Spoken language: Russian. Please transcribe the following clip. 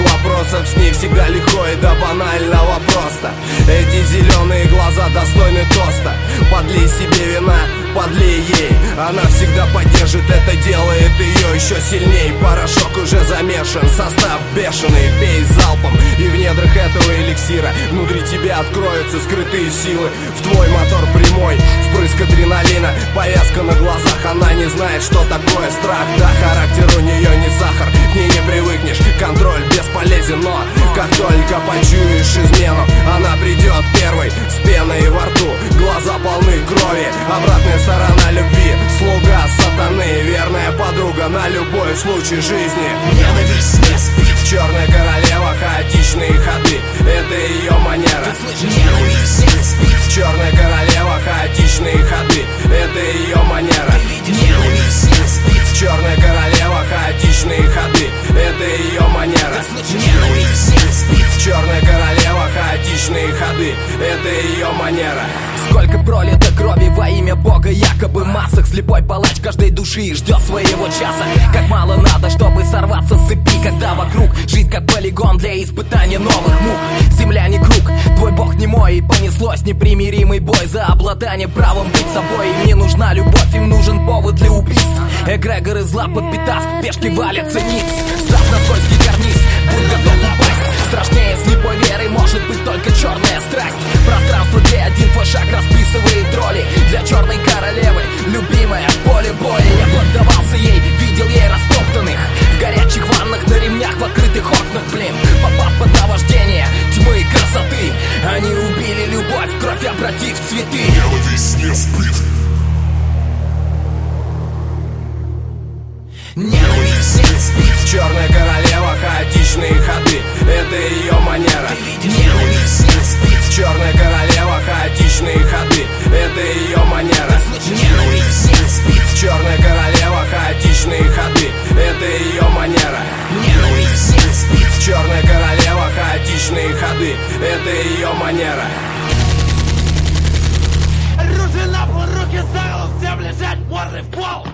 вопросов с ней всегда легко и до банального просто. Эти зеленые глаза достойны тоста. Подлей себе вина, подлей ей. Она всегда поддержит, это делает ее еще сильней. Порошок уже замешан, состав бешеный Пей залпом. И в недрах этого эликсира Внутри тебя откроются скрытые силы. В твой мотор прямой, впрыск адреналина. Повязка на глазах, она не знает, что такое страх. Да, характер у нее не сахар, к ней не привыкнешь. Контроль бесполезен, но как только почуешь измену Она придет первой с пеной во рту. Глаза полны крови, обратная сторона любви. Слуга сатаны, верная подруга на любой случай жизни. Ненависть не спит ходы Это ее манера. Ненависть. Не спит Черная королева, хаотичные ходы. Это ее манера. Ненависть. Не спит Черная королева, хаотичные ходы. Это ее манера. Ненависть. Не спит Черная королева, хаотичные ходы. Это ее манера Сколько пролито крови во имя Бога Якобы масок слепой палач каждой души Ждет своего часа. Как мало надо, чтобы сорваться с цепи Когда вокруг жизнь как полигон для испытания новых мук. Земля не круг, твой бог не мой И понеслось непримиримый бой За обладание правом быть собой. Им не нужна любовь, им нужен повод для убийств Эгрегоры зла подпитав, пешки валятся ниц. Став на скользкий карниз, будь готов упасть. Страшнее слепой веры может быть только черная любовь, кровь обратив в цветы Ненависть не спит Ненависть не спит Черная королева, хаотичные ходы. Это ее манера. Ненависть не спит Черная королева, хаотичные ходы. Это ее манера. Ненависть не спит Черная королева, хаотичные ходы. Это ее манера. Ненависть не спит Черная королева, изящные ходы. Это ее манера. Руки нахуй, руки за голову, всем лежать, морды в пол!